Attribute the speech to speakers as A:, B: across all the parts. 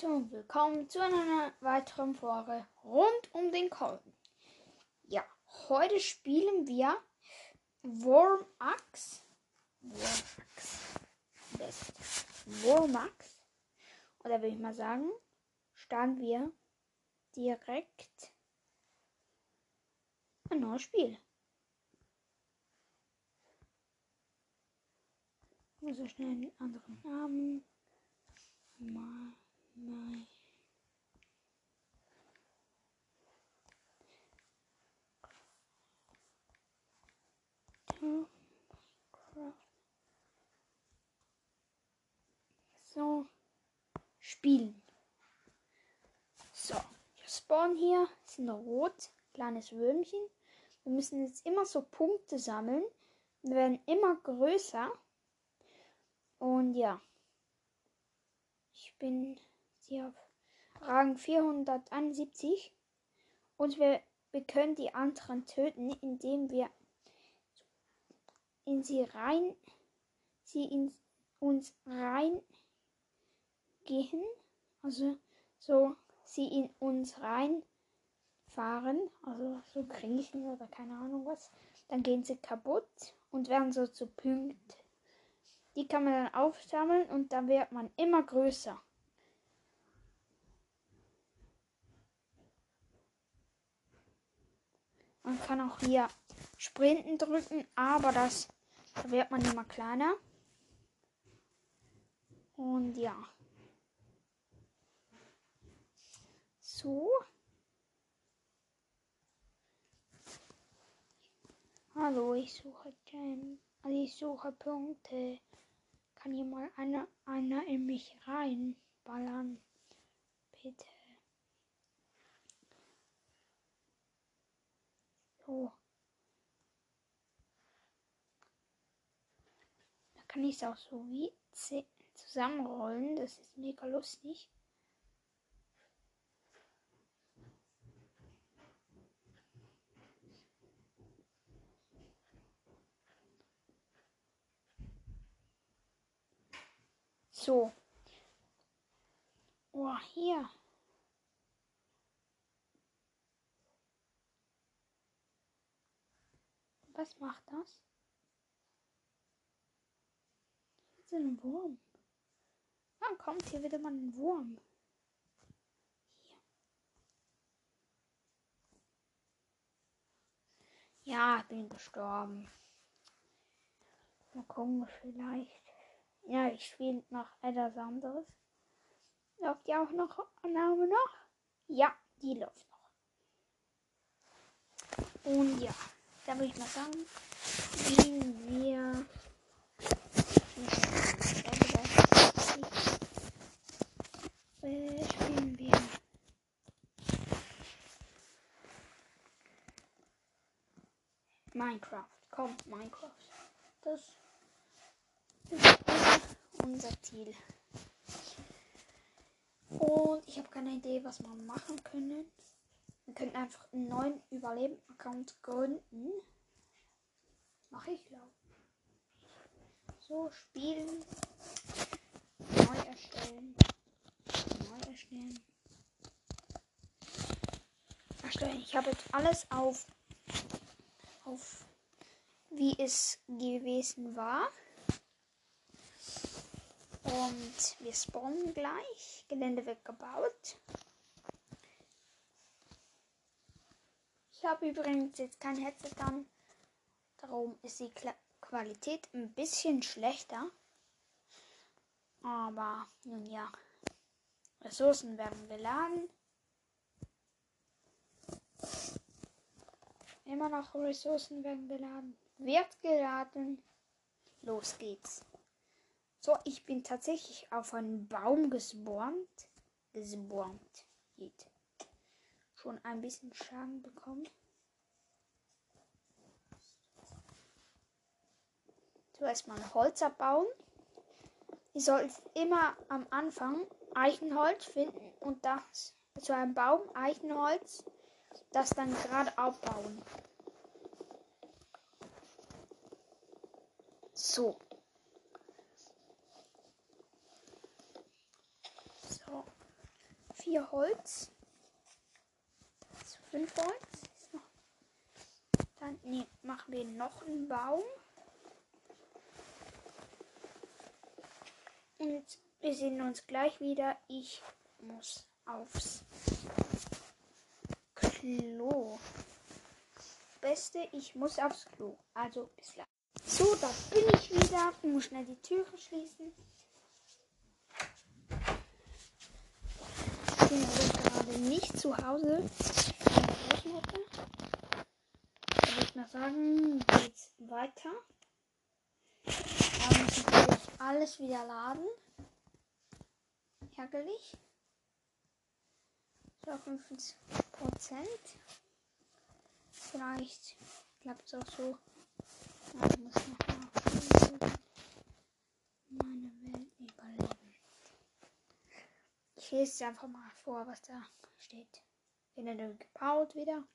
A: Leute und willkommen zu einer weiteren Folge rund um den Kolben. Ja, heute spielen wir Wormax. Wormax. Wormax. Und da würde ich mal sagen, starten wir direkt ein neues Spiel. So schnell einen anderen Namen. Mal. Nein. So. Spielen. So. Wir spawnen hier. Sind rot. Kleines Würmchen. Wir müssen jetzt immer so Punkte sammeln. Wir werden immer größer. Und ja. Ich bin sie auf Rang 471 und wir, wir können die anderen töten, indem wir in sie rein, sie in uns rein gehen, also so sie in uns reinfahren, also so kriechen oder keine Ahnung was, dann gehen sie kaputt und werden so zu Punkten. Die kann man dann aufsammeln und dann wird man immer größer. Man kann auch hier Sprinten drücken, aber das da wird man immer kleiner. Und ja. So. Hallo, ich suche Gem. Also ich suche Punkte. Kann hier mal einer, einer in mich reinballern? Bitte. So. Da kann ich es auch so wie zusammenrollen. Das ist mega lustig. So. Oh, hier. Was macht das? Das ist ein Wurm. Wann kommt hier wieder mal ein Wurm? Hier. Ja, ich bin gestorben. Mal gucken, vielleicht. Ja, ich spiele noch etwas anderes. Läuft ja auch noch Name noch? Ja, die läuft noch. Und ja da würde ich mal sagen, spielen wir. Spielen wir. Minecraft. Komm, Minecraft. Das ist unser Ziel. Und ich habe keine Idee, was wir machen können. Wir könnten einfach einen neuen Überleben-Account gründen. Mache ich, glaube So, spielen. Neu erstellen. Neu erstellen. Erstellen. Ich habe jetzt alles auf, auf wie es gewesen war. Und wir spawnen gleich. Gelände wird gebaut. Ich habe übrigens jetzt kein Headset an. Darum ist die Qualität ein bisschen schlechter. Aber nun ja. Ressourcen werden geladen. Immer noch Ressourcen werden geladen. Wird geladen. Los geht's. So, ich bin tatsächlich auf einen Baum gespawnt. Gespawnt. Geht schon ein bisschen Schaden bekommen. Zuerst mal Holz abbauen. Ihr sollt immer am Anfang Eichenholz finden und das zu einem Baum Eichenholz, das dann gerade abbauen. So. So. vier Holz. Also fünf Holz. Ist noch. Dann nee, machen wir noch einen Baum. Und wir sehen uns gleich wieder. Ich muss aufs Klo. Beste, ich muss aufs Klo. Also bis gleich. So, da bin ich wieder. Ich muss schnell die Türe schließen. Ich bin gerade nicht zu Hause. Würde ich mal sagen, geht's weiter. Da muss ich natürlich alles wieder laden. Ärgerlich. So 50 Prozent. Vielleicht klappt es auch so. Ja, ich muss noch mal meine Welt überleben. Ich lese einfach mal vor, was da steht. Generell gebaut wieder.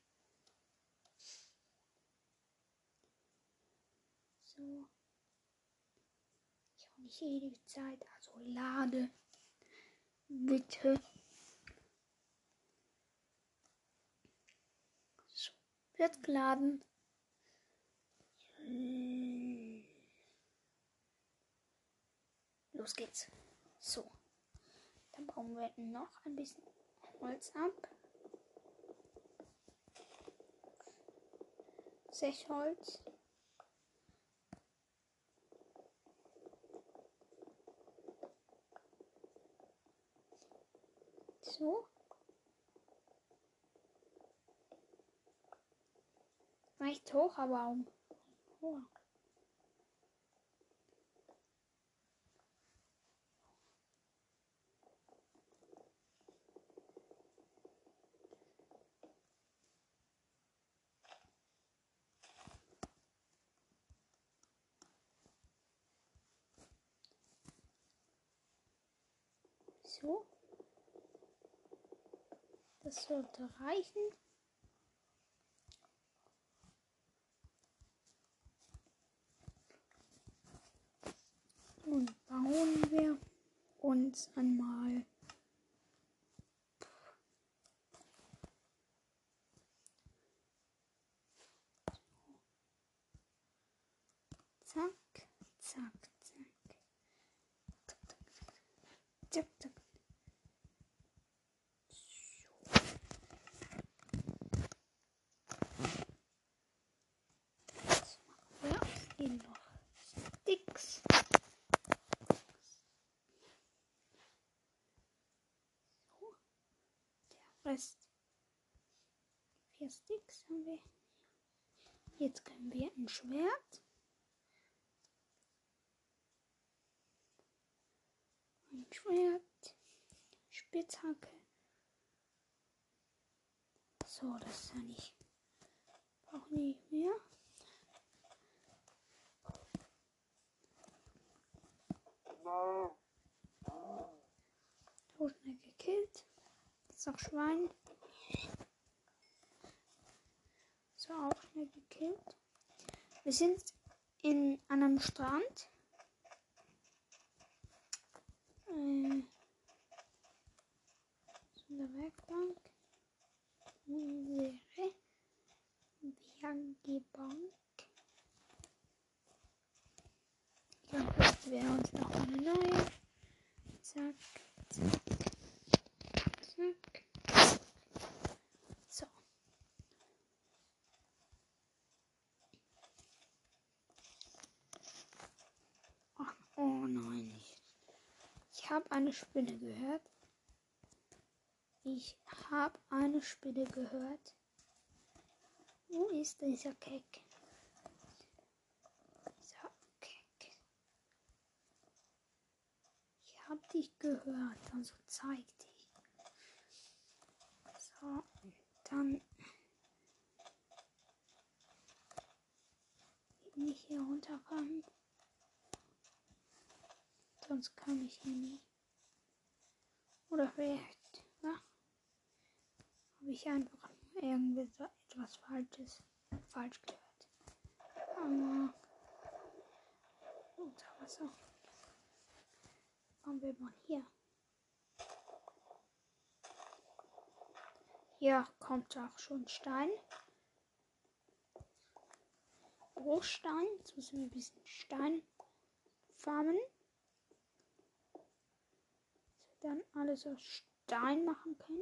A: So. Ich habe nicht ewige Zeit, also lade. Bitte. So. Wird geladen. Los geht's. So. Dann bauen wir noch ein bisschen Holz ab. Sechs Holz. So. Reicht hoch, aber um. Oh. So. Das sollte reichen. Nun bauen wir uns einmal zack, zack, zack. Zack, zack. Ja, hier noch Sticks. So. Der Rest. Vier Sticks haben wir. Jetzt können wir ein Schwert. Ein Schwert. Spitzhacke. So, das ist ja nicht. Brauchen wir nicht mehr. Schnell gekillt. Jetzt noch Schwein. So auch schnell gekillt. Wir sind in einem Strand. Äh, so eine Werkbank. Unsere Werkbank. Dann holen wir uns noch eine neue. Zack, zack. So. Ach, oh nein. Ich, ich habe eine Spinne gehört. Ich habe eine Spinne gehört. Wo ist dieser Keck? Dieser Keck. Ich habe dich gehört, also zeig dich. So, dann nicht hier runterfahren. Sonst kann ich hier nicht. Oder vielleicht, ja? Habe ich einfach irgendwie so etwas Falsches falsch gehört. Aber unter Wasser. Machen wir mal hier. Hier kommt auch schon Stein. Bruchstein. Jetzt müssen wir ein bisschen Stein farmen. Dann alles aus Stein machen können.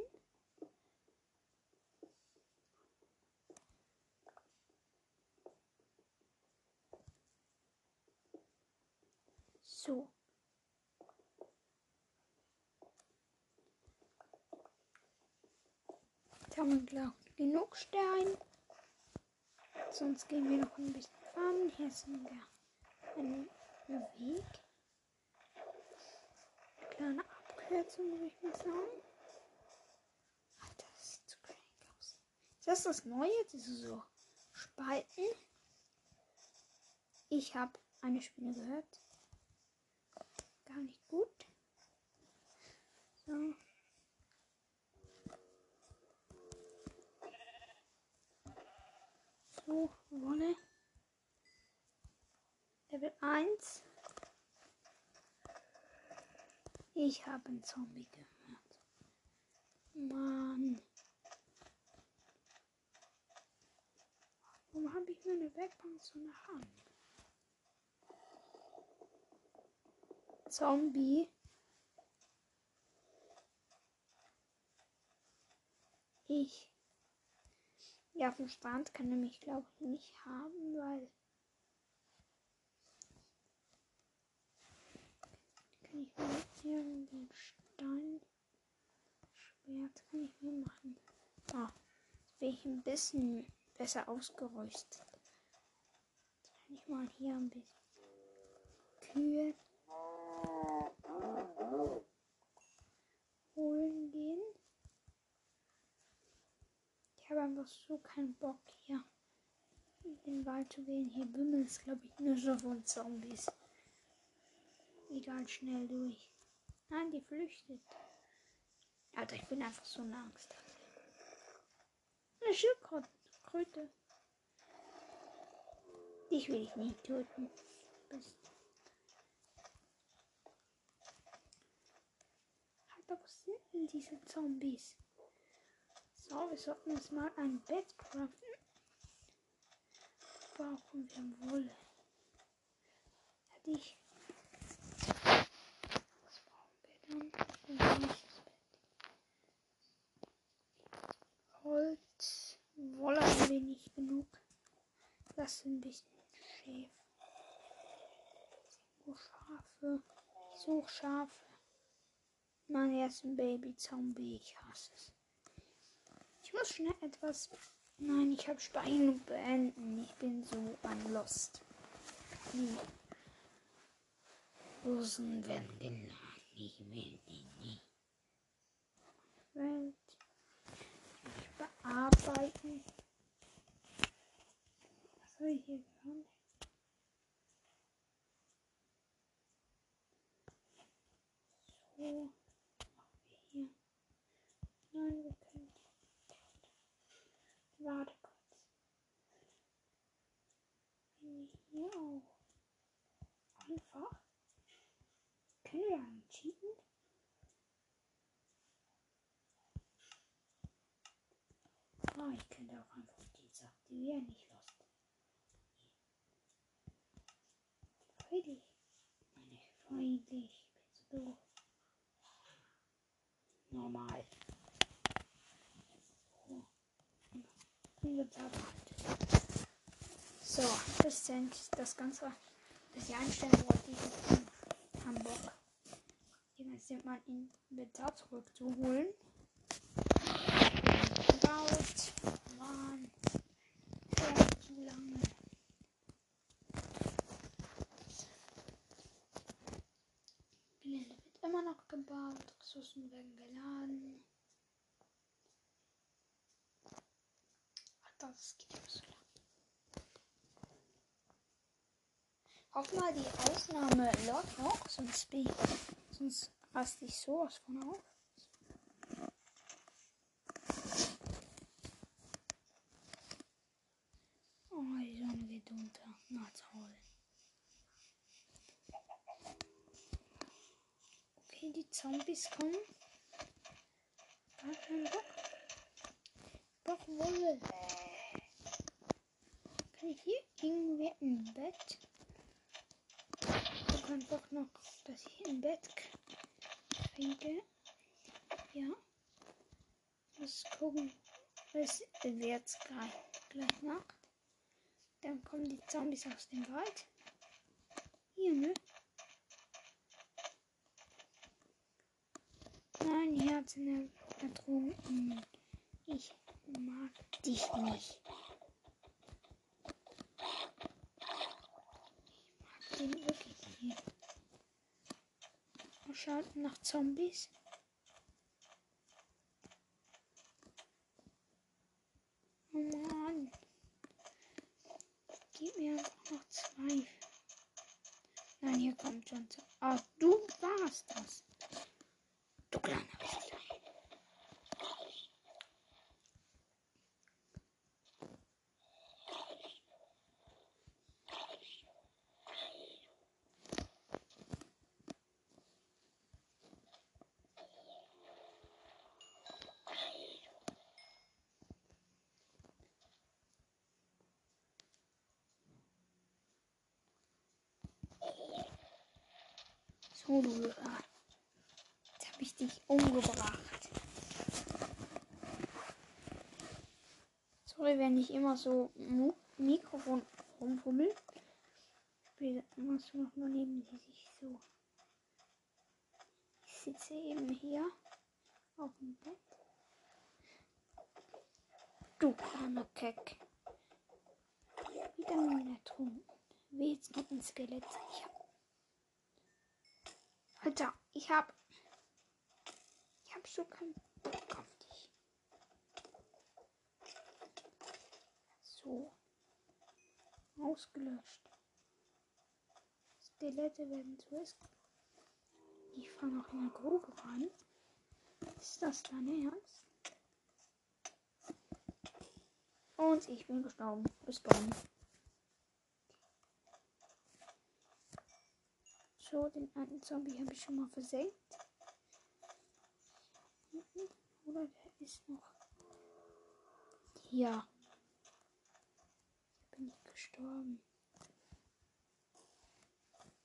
A: So. Jetzt haben wir genug Stein. Sonst gehen wir noch ein bisschen fahren. Hier sind wir ein Weg. Eine würde ich mal sagen. Ach, das sieht zu crank aus. Ist das das Neue? Diese so Spalten? Ich habe eine Spinne gehört. Gar nicht gut. So. So, Wolle. Level 1. Ich habe einen Zombie gehört. Mann. Warum habe ich meine Werkbank so nach an? Zombie. Ich ja, dem Strand kann er mich, glaube ich, nicht haben, weil. Kann ich mir irgendwie Stein. Schwert kann ich mir machen. Ah, jetzt bin ich ein bisschen besser ausgerüstet. Jetzt kann ich mal hier ein bisschen Kühe holen gehen habe einfach so keinen Bock hier in den Wald zu gehen. Hier wimmelt es, glaube ich, nur so von Zombies. Egal, schnell durch. Nein, die flüchtet. Alter, ich bin einfach so eine Angst. Eine Schildkröte. Ich will dich nicht töten. Bist. Alter, was sind denn diese Zombies? So, wir sollten uns mal ein Bett craften. Brauchen wir Wolle. Hätte ich. Was brauchen wir dann? Holz. Wolle haben wir nicht genug. Das sind ein bisschen Schäfer. Schafe. Ich suche Schafe. Mein ersten Baby-Zombie. Ich hasse es. Ich muss schnell etwas. Nein, ich habe Stein beenden. Ich bin so ein Lost. Nie. Rosen werden genannt. Ich will nie. Welt. Ich bearbeiten. Was soll ich hier hören? So. Hier. Nein, wir Warte kurz. Wenn wir hier auch einfach. Können einen cheaten? Ah, ich könnte auch einfach die desaktivieren, nicht lost. Friedlich. Meine friedlich. Bist du Normal. So, das sind das Ganze, das ich einstellen wollte, ich Bock. Jetzt sind mal in Inventar zurückzuholen. Gebaut. Mann. Fährt zu lange. Gelände wird immer noch gebaut. Ressourcen werden geladen. das geht immer so lang. Hoff mal, die Aufnahme läuft noch, sonst, bin ich, sonst raste ich sowas von auf. Oh, die Sonne geht unter. Na toll. Okay, die Zombies kommen. Gar keinen Bock. doch wohl. Kann ich hier irgendwer im Bett? Ich einfach noch, dass ich im Bett kriege. Ja. Muss gucken. Es wird gleich, gleich Nacht. Dann kommen die Zombies aus dem Wald. Hier, ne? Nein, hier hat sie eine ertrunken. Ich mag dich nicht. Ich mag den wirklich nicht. Schaut nach Zombies. Oh Mann. Gib mir noch zwei. Nein, hier kommt schon. Ah, du warst das. Du kleiner Wichser. Du. Jetzt habe ich dich umgebracht. Sorry, wenn ich immer so Mu Mikrofon rumfummel. Später machst du noch nur neben sich so. Ich sitze eben hier auf dem Bett. Du kleiner Keck. Wieder mal ertrunken. Wie jetzt noch ein Skelett. Ich hab ich hab. Ich hab so keinen Bock auf dich. So. Ausgelöscht. Skelette werden zuerst. Ich fange auch in der Grube an. Ist das dein Ernst? Und ich bin gestorben. Bis dann. So, den alten Zombie habe ich schon mal versenkt. Oder der ist noch. Ja. Bin ich gestorben.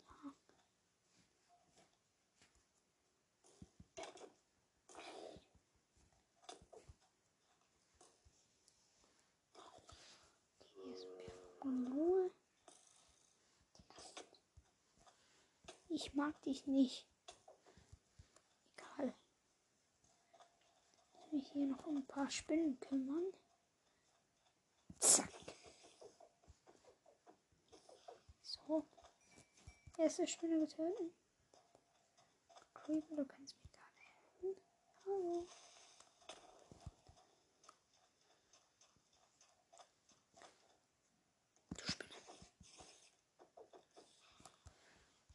A: Ja. Die ist mir Ruhe. Ich mag dich nicht. Egal. Ich mich hier noch um ein paar Spinnen kümmern. Zack. So. Erste Spinne getötet. Creeper, du kannst mich gerade helfen. Hallo.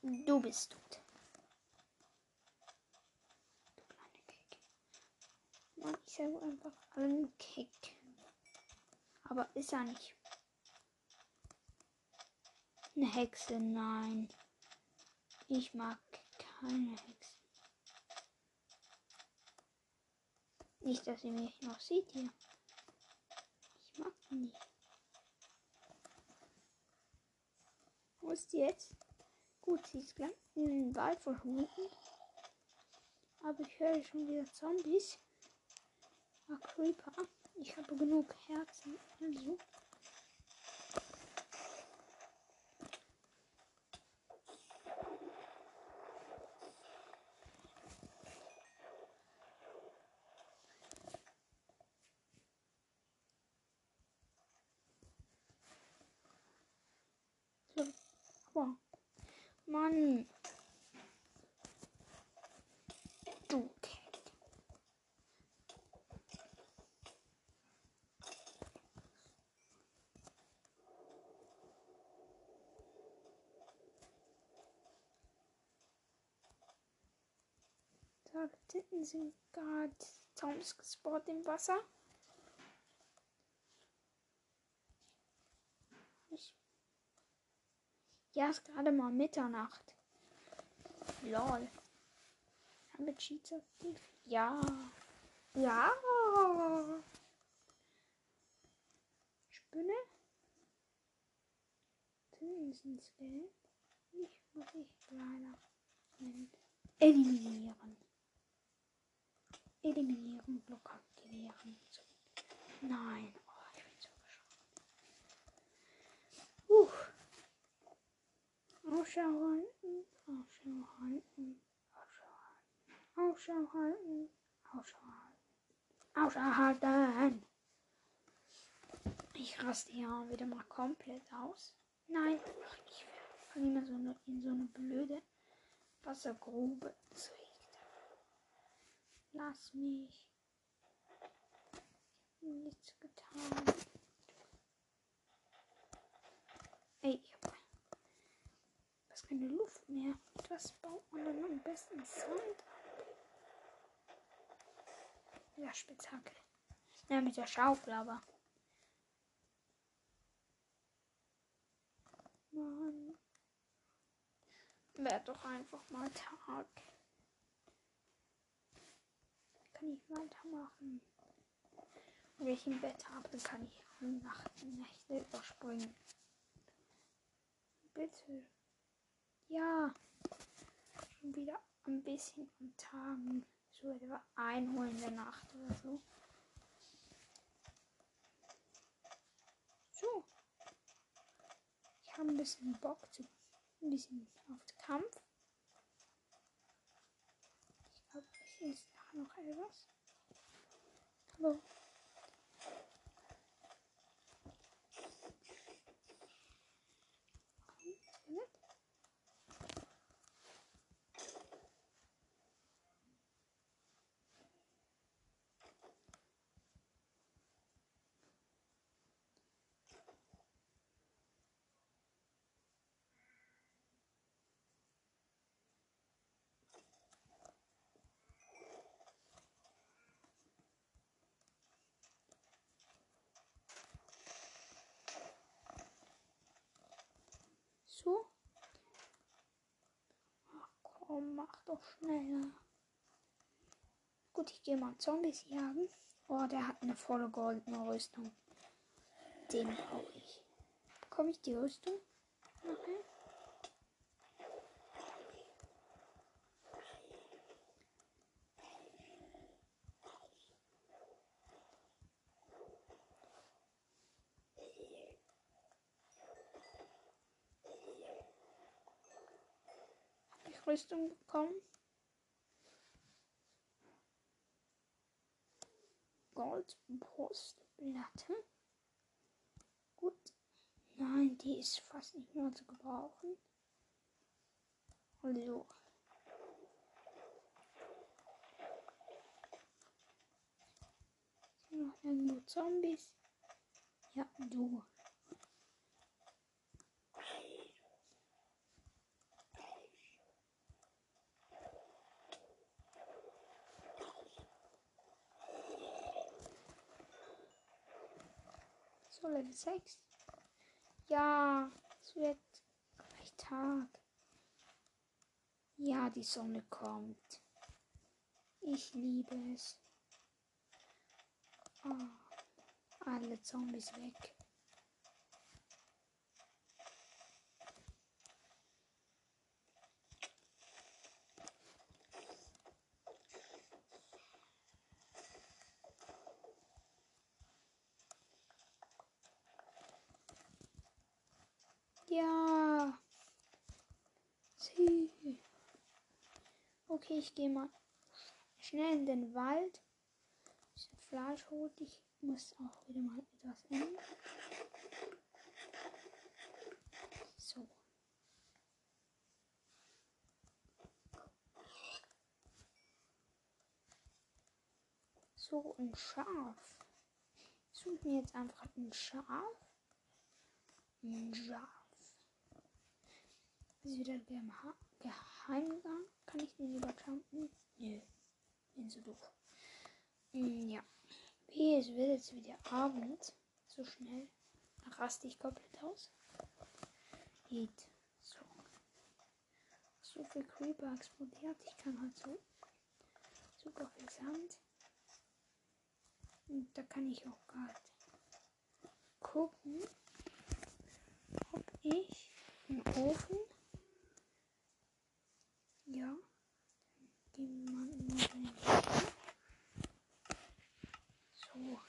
A: Du bist tot. Du kleine Keck. Mann, ich sage einfach allen Keck. Aber ist er nicht. Eine Hexe, nein. Ich mag keine Hexen. Nicht, dass sie mich noch sieht hier. Ich mag die nicht. Wo ist die jetzt? Gut, sie ist gleich in den Wald verschwunden. Aber ich höre schon wieder Zombies. Ah, Creeper. Ich habe genug Herzen. Also. So, aber Mann. Du Keck. Da hinten sind gerade Zombies gespawnt im Wasser. Ja, ist gerade mal Mitternacht. Lol. Haben wir Cheats aktiv? Ja. Ja. Spinne? Spinne ist ein Skelett. Ich muss ich leider eliminieren. Eliminieren, Block aktivieren. So. Nein. Oh, ich bin so geschockt. Uh. Ausschau halten. Ausschau halten. Ausschau halten. Ausschau halten. Ausschau halten. Ausschau halten. Ich raste hier wieder mal komplett aus. Nein, ich falle immer so eine, in so eine blöde Wassergrube. Das. Lass mich. Nichts getan. Ey, ich hab keine Luft mehr. Was baut man dann am besten Sand ab? Der Spitzhacke. Ja, mit der Schaufel aber. Mann. Werd doch einfach mal Tag. Kann ich weitermachen. Wenn ich im Bett habe, kann ich Nacht, Nächte überspringen. Bitte. Ja. Schon wieder ein bisschen am Tagen. So etwa einholen in der Nacht oder so. So. Ich habe ein bisschen Bock zu. Ein bisschen auf den Kampf. Ich glaube, ich ist noch etwas. Hallo. So. Ach komm, mach doch schneller. Gut, ich gehe mal Zombies jagen. Oh, der hat eine volle goldene Rüstung. Den brauche ich. Bekomme ich die Rüstung? Okay. Rüstung bekommen? Goldbrustplatte. Gut. Nein, die ist fast nicht mehr zu gebrauchen. Also. Sind noch irgendwo Zombies? Ja, du. So, Level 6. Ja, es wird gleich Tag. Ja, die Sonne kommt. Ich liebe es. Oh, alle Zombies weg. Ja. Okay, ich gehe mal schnell in den Wald. Bisschen Fleisch holen. Ich muss auch wieder mal etwas ändern. So. So, ein Schaf. Ich suche mir jetzt einfach ein Schaf. Ein Schaf. Ist wieder der Geheimgang. Kann ich den überjumpen? Nö. Bin so doof. Mm, ja. Wie es wird jetzt wieder Abend. So schnell. Raste ich komplett aus. Geht. So. So viel Creeper explodiert. Ich kann halt so super viel Sand. Und da kann ich auch gerade gucken, ob ich Ofen. Ja. Gehen wir mal in den So.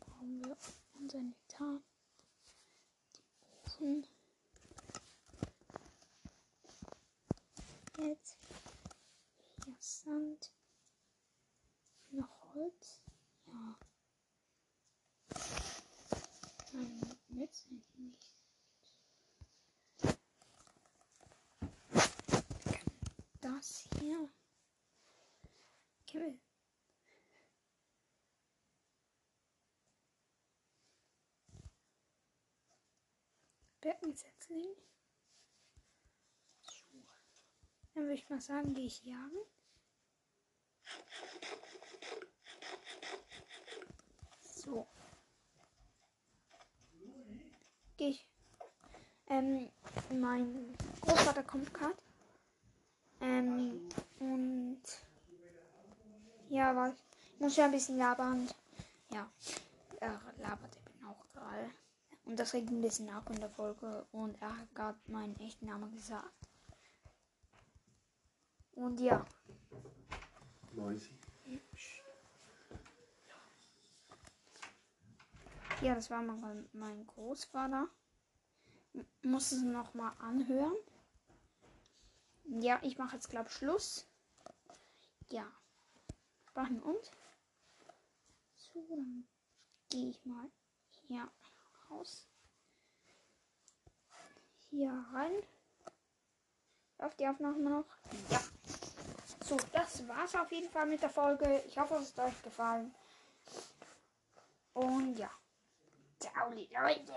A: Brauchen wir unser Inventar. Die Ofen. Jetzt hier Sand. Noch Holz. Ja. Nein, nützt eigentlich nicht. Das hier. Kimmel. Birkensetzling. Dann würde ich mal sagen, gehe ich jagen. So. Gehe ich. Ähm, mein Großvater kommt gerade. Ähm, und ja, was? Ich muss ja ein bisschen labern. Ja, er labert eben auch gerade. Und das regt ein bisschen ab in der Folge. Und er hat gerade meinen echten Namen gesagt. Und ja. Ja, das war mal mein Großvater. Muss es noch mal anhören. Ja, ich mache jetzt glaube Schluss. Ja. Machen und. So, dann gehe ich mal hier raus. Hier rein. Läuft die Aufnahme noch? Ja. So, das war's auf jeden Fall mit der Folge. Ich hoffe, es hat euch gefallen. Und ja. Ciao, Leute.